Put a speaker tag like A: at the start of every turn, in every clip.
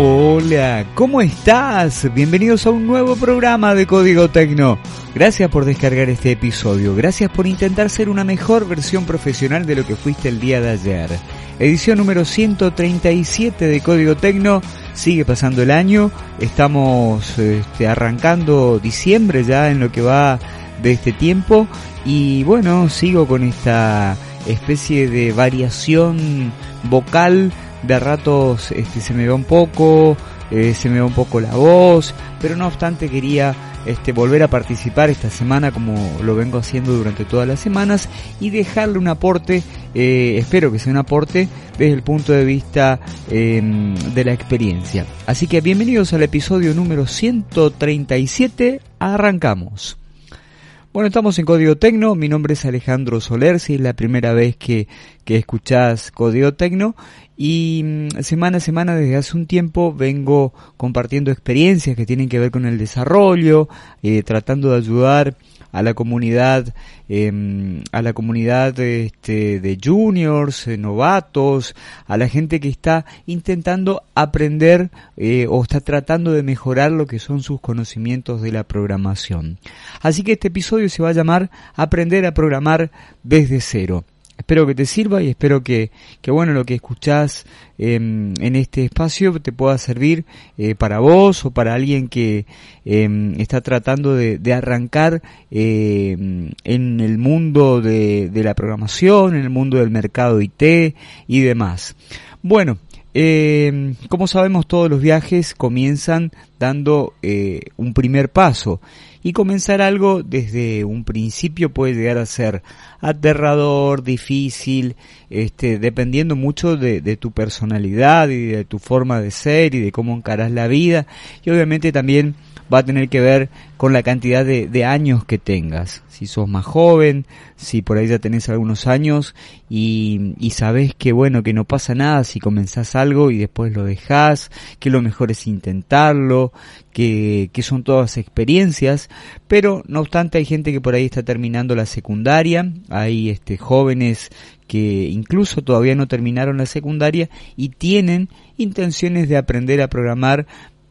A: Hola, ¿cómo estás? Bienvenidos a un nuevo programa de Código Tecno. Gracias por descargar este episodio, gracias por intentar ser una mejor versión profesional de lo que fuiste el día de ayer. Edición número 137 de Código Tecno, sigue pasando el año, estamos este, arrancando diciembre ya en lo que va de este tiempo y bueno, sigo con esta especie de variación vocal de ratos este, se me va un poco, eh, se me va un poco la voz, pero no obstante quería este, volver a participar esta semana como lo vengo haciendo durante todas las semanas y dejarle un aporte, eh, espero que sea un aporte desde el punto de vista eh, de la experiencia. Así que bienvenidos al episodio número 137, arrancamos. Bueno, estamos en Código Tecno, mi nombre es Alejandro Soler, si es la primera vez que, que escuchás Código Tecno. Y mm, semana a semana desde hace un tiempo vengo compartiendo experiencias que tienen que ver con el desarrollo, eh, tratando de ayudar a la comunidad, eh, a la comunidad este, de juniors, eh, novatos, a la gente que está intentando aprender eh, o está tratando de mejorar lo que son sus conocimientos de la programación. Así que este episodio se va a llamar Aprender a programar desde cero. Espero que te sirva y espero que, que bueno, lo que escuchás eh, en este espacio te pueda servir eh, para vos o para alguien que eh, está tratando de, de arrancar en el mundo de, de, la programación, en el mundo del mercado IT y demás. Bueno, como sabemos todos los viajes comienzan dando un primer paso y comenzar algo desde un principio puede llegar a ser aterrador, difícil, este, dependiendo mucho de, de, tu personalidad y de tu forma de ser y de cómo encaras la vida. Y obviamente también va a tener que ver con la cantidad de, de, años que tengas. Si sos más joven, si por ahí ya tenés algunos años y, y sabés que bueno, que no pasa nada si comenzás algo y después lo dejás, que lo mejor es intentarlo, que, que son todas experiencias, pero no obstante hay gente que por ahí está terminando la secundaria, hay este jóvenes que incluso todavía no terminaron la secundaria y tienen intenciones de aprender a programar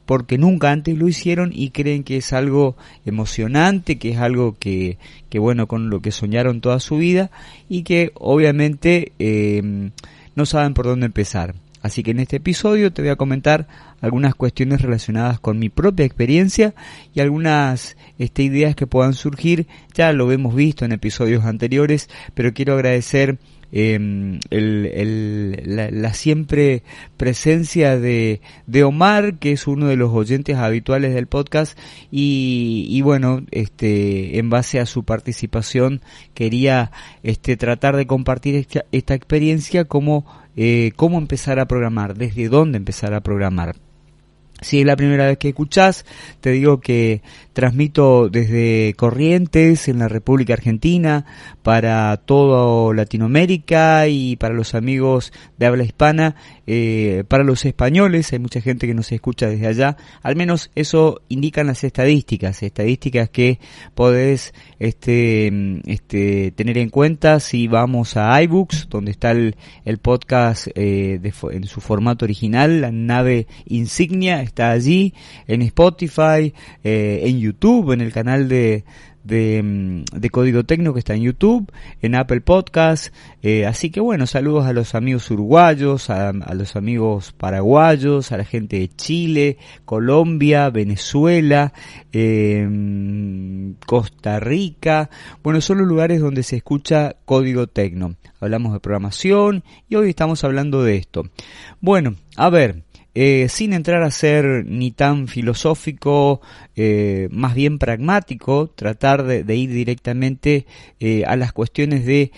A: porque nunca antes lo hicieron y creen que es algo emocionante, que es algo que, que bueno, con lo que soñaron toda su vida y que obviamente eh, no saben por dónde empezar. Así que en este episodio te voy a comentar algunas cuestiones relacionadas con mi propia experiencia y algunas este, ideas que puedan surgir. Ya lo hemos visto en episodios anteriores, pero quiero agradecer eh, el, el, la, la, siempre presencia de, de, Omar, que es uno de los oyentes habituales del podcast, y, y, bueno, este, en base a su participación quería este, tratar de compartir esta, experiencia como eh, cómo empezar a programar, desde dónde empezar a programar. Si es la primera vez que escuchás, te digo que transmito desde Corrientes, en la República Argentina, para toda Latinoamérica y para los amigos de habla hispana, eh, para los españoles, hay mucha gente que nos escucha desde allá, al menos eso indican las estadísticas, estadísticas que podés este, este, tener en cuenta si vamos a iBooks, donde está el, el podcast eh, de, en su formato original, la nave insignia, está allí, en Spotify, eh, en YouTube, en el canal de, de, de, Código Tecno que está en YouTube, en Apple Podcast. Eh, así que bueno, saludos a los amigos uruguayos, a, los amigos paraguayos, a la gente de Chile, Colombia, Venezuela, eh, Costa Rica. Bueno, son los lugares donde se escucha Código Tecno. Hablamos de programación y hoy estamos hablando de esto. Bueno, a ver. Eh, sin entrar a ser ni tan filosófico, eh, más bien pragmático, tratar de, ir directamente eh, a las cuestiones de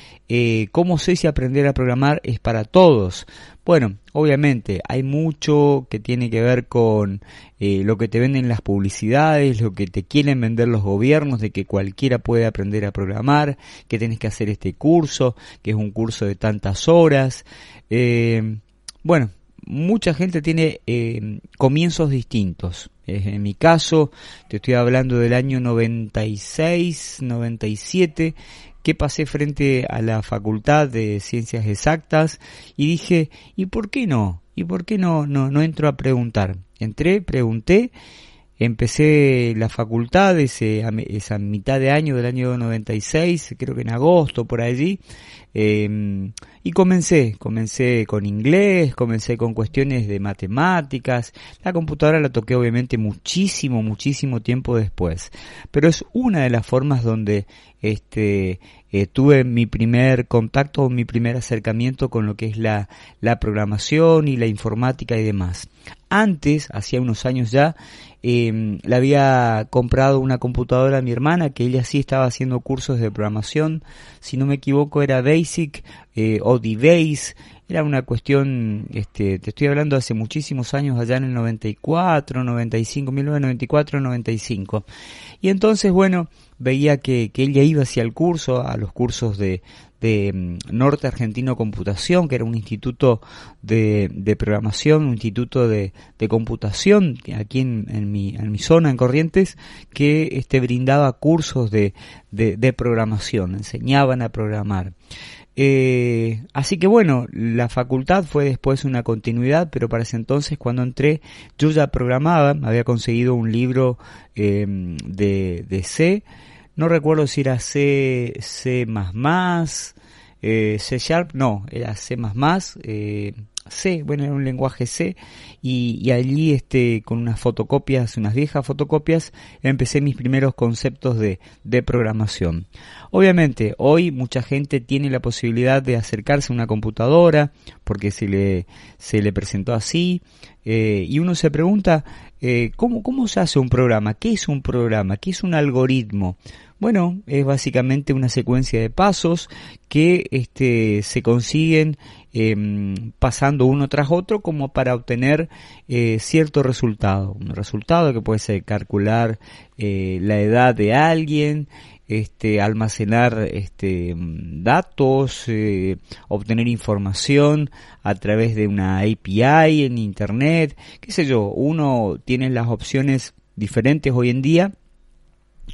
A: cómo sé si aprender a programar es para todos. Bueno, obviamente hay mucho que tiene que ver con lo que te venden las publicidades, lo que te quieren vender los gobiernos, de que cualquiera puede aprender a programar, que tienes que hacer este curso, que es un curso de tantas horas. bueno, mucha gente tiene eh, comienzos distintos. En mi caso, te estoy hablando del año 96, 97, que pasé frente a la Facultad de Ciencias Exactas y dije, ¿y por qué no? ¿Y por qué no, no, no entro a preguntar? Entré, pregunté, empecé la facultad ese, esa mitad de año del año 96, creo que en agosto por allí, Em, y comencé, comencé con inglés, comencé con cuestiones de matemáticas. La computadora la toqué obviamente muchísimo, muchísimo tiempo después. Pero es una de las formas donde este, eh, tuve mi primer contacto, mi primer acercamiento con lo que es la, la programación y la informática y demás. Antes, hacía unos años ya, eh, le había comprado una computadora a mi hermana que ella sí estaba haciendo cursos de programación. Si no me equivoco era Basic eh, o D-Base. Era una cuestión, este, te estoy hablando hace muchísimos años, allá en el 94, 95, 1994, 95. Y entonces, bueno, veía que, que ella iba hacia el curso, a los cursos de, de mm, Norte Argentino Computación, que era un instituto de, de programación, un instituto de, de computación aquí en, en, mi, en mi zona, en Corrientes, que este, brindaba cursos de, de, programación, enseñaban a programar. Eh, así que bueno, la facultad fue después una continuidad, pero para ese entonces cuando entré yo ya programaba, había conseguido un libro eh, de, de C, no recuerdo si era C, C++, eh, C Sharp, no, era C++, eh, C, bueno, era un lenguaje C, y, allí este, con unas fotocopias, unas viejas fotocopias, empecé mis primeros conceptos de, de programación. Obviamente, hoy mucha gente tiene la posibilidad de acercarse a una computadora, porque se le, se le presentó así, eh, y uno se pregunta, eh, ¿cómo, ¿cómo se hace un programa? ¿Qué es un programa? ¿Qué es un algoritmo? Bueno, es básicamente una secuencia de pasos que este, se consiguen em, pasando uno tras otro como para obtener eh, cierto resultado. Un resultado que puede ser calcular eh, la edad de alguien, este, almacenar este, datos, eh, obtener información a través de una API en Internet, qué sé yo, uno tiene las opciones diferentes hoy en día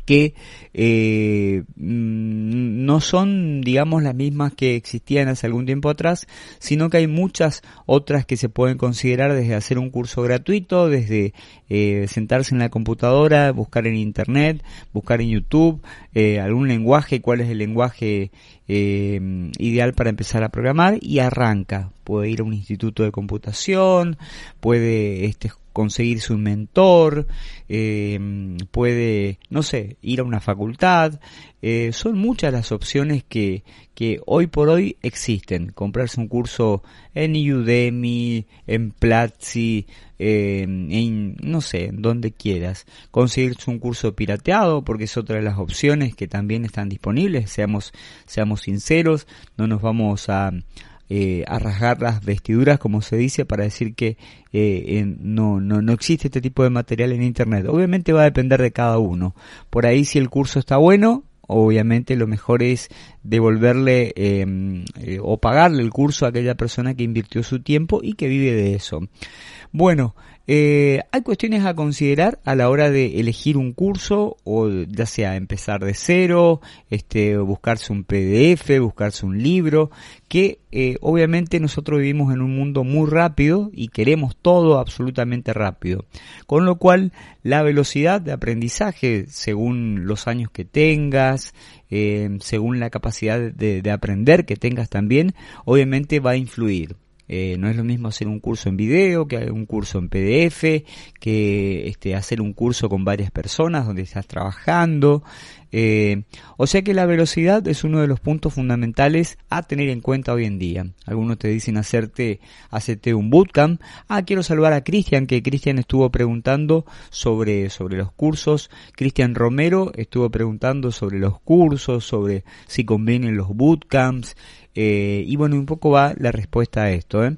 A: que eh, mm, no son, digamos, las mismas que existían hace algún tiempo atrás, sino que hay muchas otras que se pueden considerar desde hacer un curso gratuito, desde eh, sentarse en la computadora, buscar en Internet, buscar en YouTube eh, algún lenguaje, cuál es el lenguaje ideal para empezar a programar y arranca. Puede ir a un instituto de computación, puede este, conseguirse un mentor, eh, puede, no sé, ir a una facultad. Eh, son muchas las opciones que, que hoy por hoy existen. Comprarse un curso en Udemy, en Platzi, eh, en, no sé, donde quieras. Conseguirse un curso pirateado, porque es otra de las opciones que también están disponibles. Seamos, seamos sinceros, no nos vamos a eh, las vestiduras, como se dice, para decir que eh, no, no, no existe este tipo de material en Internet. Obviamente va a depender de cada uno. Por ahí si el curso está bueno, obviamente lo mejor es devolverle em, eh, o pagarle el curso a aquella persona que invirtió su tiempo y que vive de eso. Bueno, eh, hay cuestiones a considerar a la hora de elegir un curso o ya sea empezar de cero, este, buscarse un PDF, buscarse un libro, que eh, obviamente nosotros vivimos en un mundo muy rápido y queremos todo absolutamente rápido. Con lo cual la velocidad de aprendizaje según los años que tengas, eh, según la capacidad de, de aprender que tengas también, obviamente va a influir. Eh, no es lo mismo hacer un curso en video que un curso en PDF, que este, hacer un curso con varias personas donde estás trabajando. Eh, o sea que la velocidad es uno de los puntos fundamentales a tener en cuenta hoy en día. Algunos te dicen hacerte, hacerte un bootcamp. Ah, quiero saludar a Cristian, que Cristian estuvo preguntando sobre, sobre los cursos. Cristian Romero estuvo preguntando sobre los cursos, sobre si convienen los bootcamps. Eh, y bueno, un poco va la respuesta a esto. ¿eh?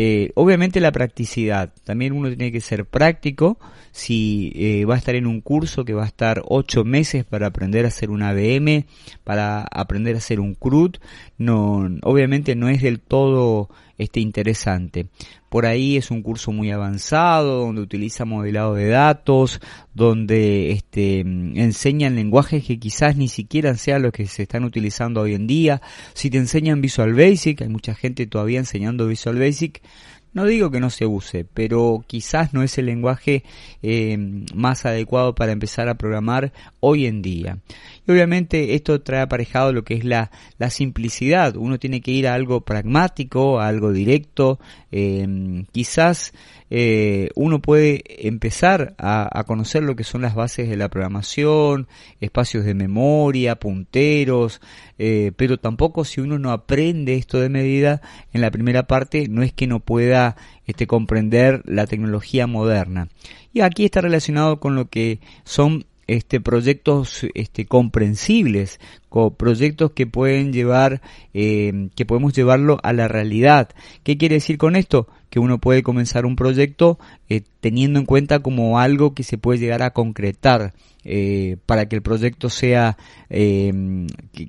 A: Eh, obviamente la practicidad. También uno tiene que ser práctico. Si eh, va a estar en un curso que va a estar ocho meses para aprender a hacer un ABM, para aprender a hacer un CRUD, no, obviamente no es del todo este, interesante. Por ahí es un curso muy avanzado, donde utiliza modelado de datos, donde este, enseñan lenguajes que quizás ni siquiera sean los que se están utilizando hoy en día. Si te enseñan Visual Basic, hay mucha gente todavía enseñando Visual Basic, no digo que no se use, pero quizás no es el lenguaje eh, más adecuado para empezar a programar hoy en día. Y obviamente esto trae aparejado lo que es la, la simplicidad. Uno tiene que ir a algo pragmático, a algo directo. Eh, quizás eh, uno puede empezar a, a, conocer lo que son las bases de la programación, espacios de memoria, punteros, pero tampoco si uno no aprende esto de medida en la primera parte, no es que no pueda este, comprender la tecnología moderna. Y aquí está relacionado con lo que son este, proyectos este, comprensibles, con proyectos que pueden llevar, eh, que podemos llevarlo a la realidad. ¿Qué quiere decir con esto? Que uno puede comenzar un proyecto eh, teniendo en cuenta como algo que se puede llegar a concretar eh, para que el proyecto sea eh,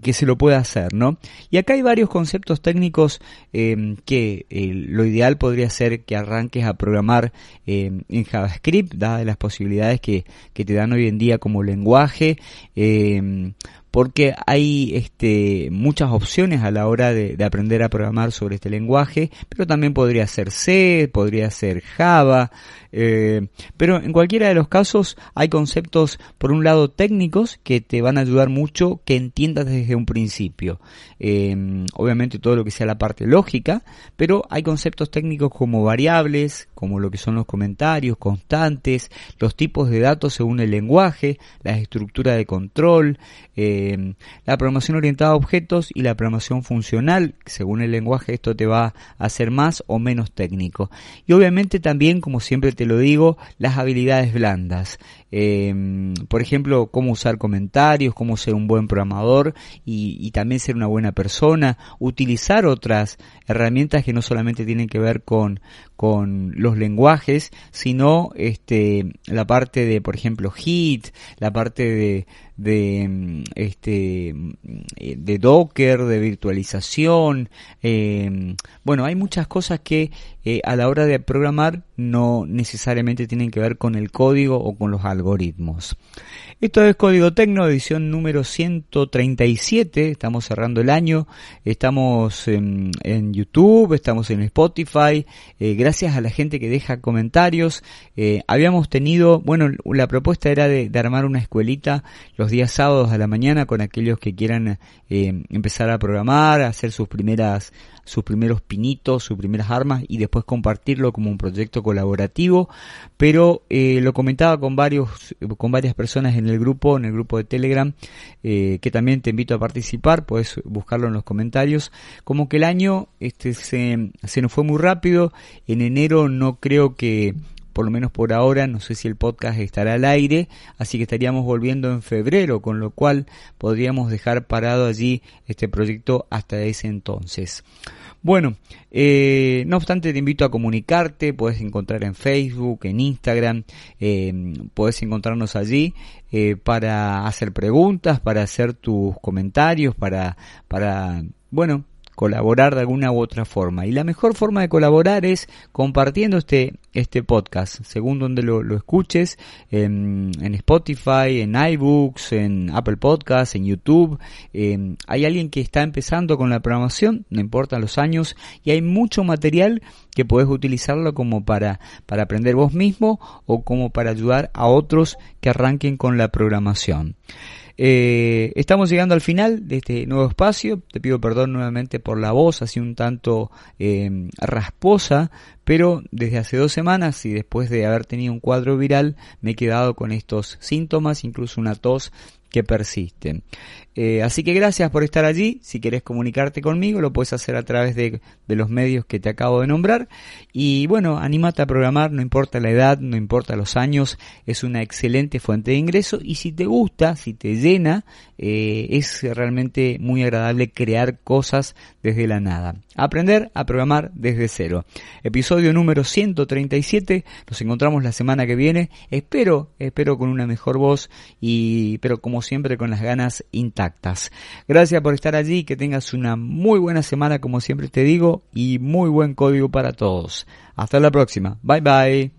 A: que, se lo pueda hacer, ¿no? Y acá hay varios conceptos técnicos eh, que lo ideal podría ser que arranques a programar en JavaScript, dadas las posibilidades que, que, te dan hoy en día como lenguaje porque hay este, muchas opciones a la hora de, de, aprender a programar sobre este lenguaje, pero también podría ser C, podría ser Java, eh, pero en cualquiera de los casos hay conceptos, por un lado, técnicos que te van a ayudar mucho que entiendas desde un principio. Eh, obviamente todo lo que sea la parte lógica, pero hay conceptos técnicos como variables, como lo que son los comentarios, constantes, los tipos de datos según el lenguaje, la estructura de control, eh, la programación orientada a objetos y la programación funcional, según el lenguaje esto te va a hacer más o menos técnico. Y obviamente también, como siempre te lo digo, las habilidades blandas. Eh, por ejemplo, cómo usar comentarios, cómo ser un buen programador y, también ser una buena persona, utilizar otras herramientas que no solamente tienen que ver con, con los lenguajes, sino este, la parte de, por ejemplo, HIT, la parte de, de este de Docker, de virtualización, eh, bueno, hay muchas cosas que eh, a la hora de programar no necesariamente tienen que ver con el código o con los algoritmos. Esto es Código Tecno, edición número 137. Estamos cerrando el año. Estamos en, YouTube, estamos en Spotify. Eh, gracias a la gente que deja comentarios. Eh, habíamos tenido, bueno, la propuesta era de, armar una escuelita los días sábados a la mañana con aquellos que quieran eh, empezar a programar, hacer sus primeras sus primeros pinitos, sus primeras armas y después compartirlo como un proyecto colaborativo. Pero lo comentaba con varios, con varias personas en el grupo, en el grupo de Telegram, eh, que también te invito a participar, puedes buscarlo en los comentarios. Como que el año este, se, se nos fue muy rápido. En enero no creo que por lo menos por ahora, no sé si el podcast estará al aire, así que estaríamos volviendo en febrero, con lo cual podríamos dejar parado allí este proyecto hasta ese entonces. Bueno, eh, no obstante te invito a comunicarte, puedes encontrar en Facebook, en Instagram, eh, puedes encontrarnos allí eh, para hacer preguntas, para hacer tus comentarios, para, para, bueno, colaborar de alguna u otra forma. Y la mejor forma de colaborar es compartiendo este, este podcast, según donde lo, lo escuches, en, Spotify, en iBooks, en Apple Podcasts, en YouTube. Eh, hay alguien que está empezando con la programación, no importa los años, y hay mucho material que puedes utilizarlo como para, para aprender vos mismo o como para ayudar a otros que arranquen con la programación. Eh, estamos llegando al final de este nuevo espacio. Te pido perdón nuevamente por la voz, así un tanto eh, rasposa, pero desde hace dos semanas y después de haber tenido un cuadro viral me he quedado con estos síntomas, incluso una tos que persisten. Eh, así que gracias por estar allí. Si querés comunicarte conmigo, lo puedes hacer a través de, de, los medios que te acabo de nombrar. Y bueno, anímate a programar, no importa la edad, no importa los años, es una excelente fuente de ingreso. Y si te gusta, si te llena, eh, es realmente muy agradable crear cosas desde la nada. Aprender a programar desde cero. Episodio número 137. Nos encontramos la semana que viene. Espero, espero con una mejor voz y, pero siempre con las ganas intactas. Gracias por estar allí. Que tengas una muy buena semana como siempre te digo y muy buen código para todos. Hasta la próxima. Bye bye.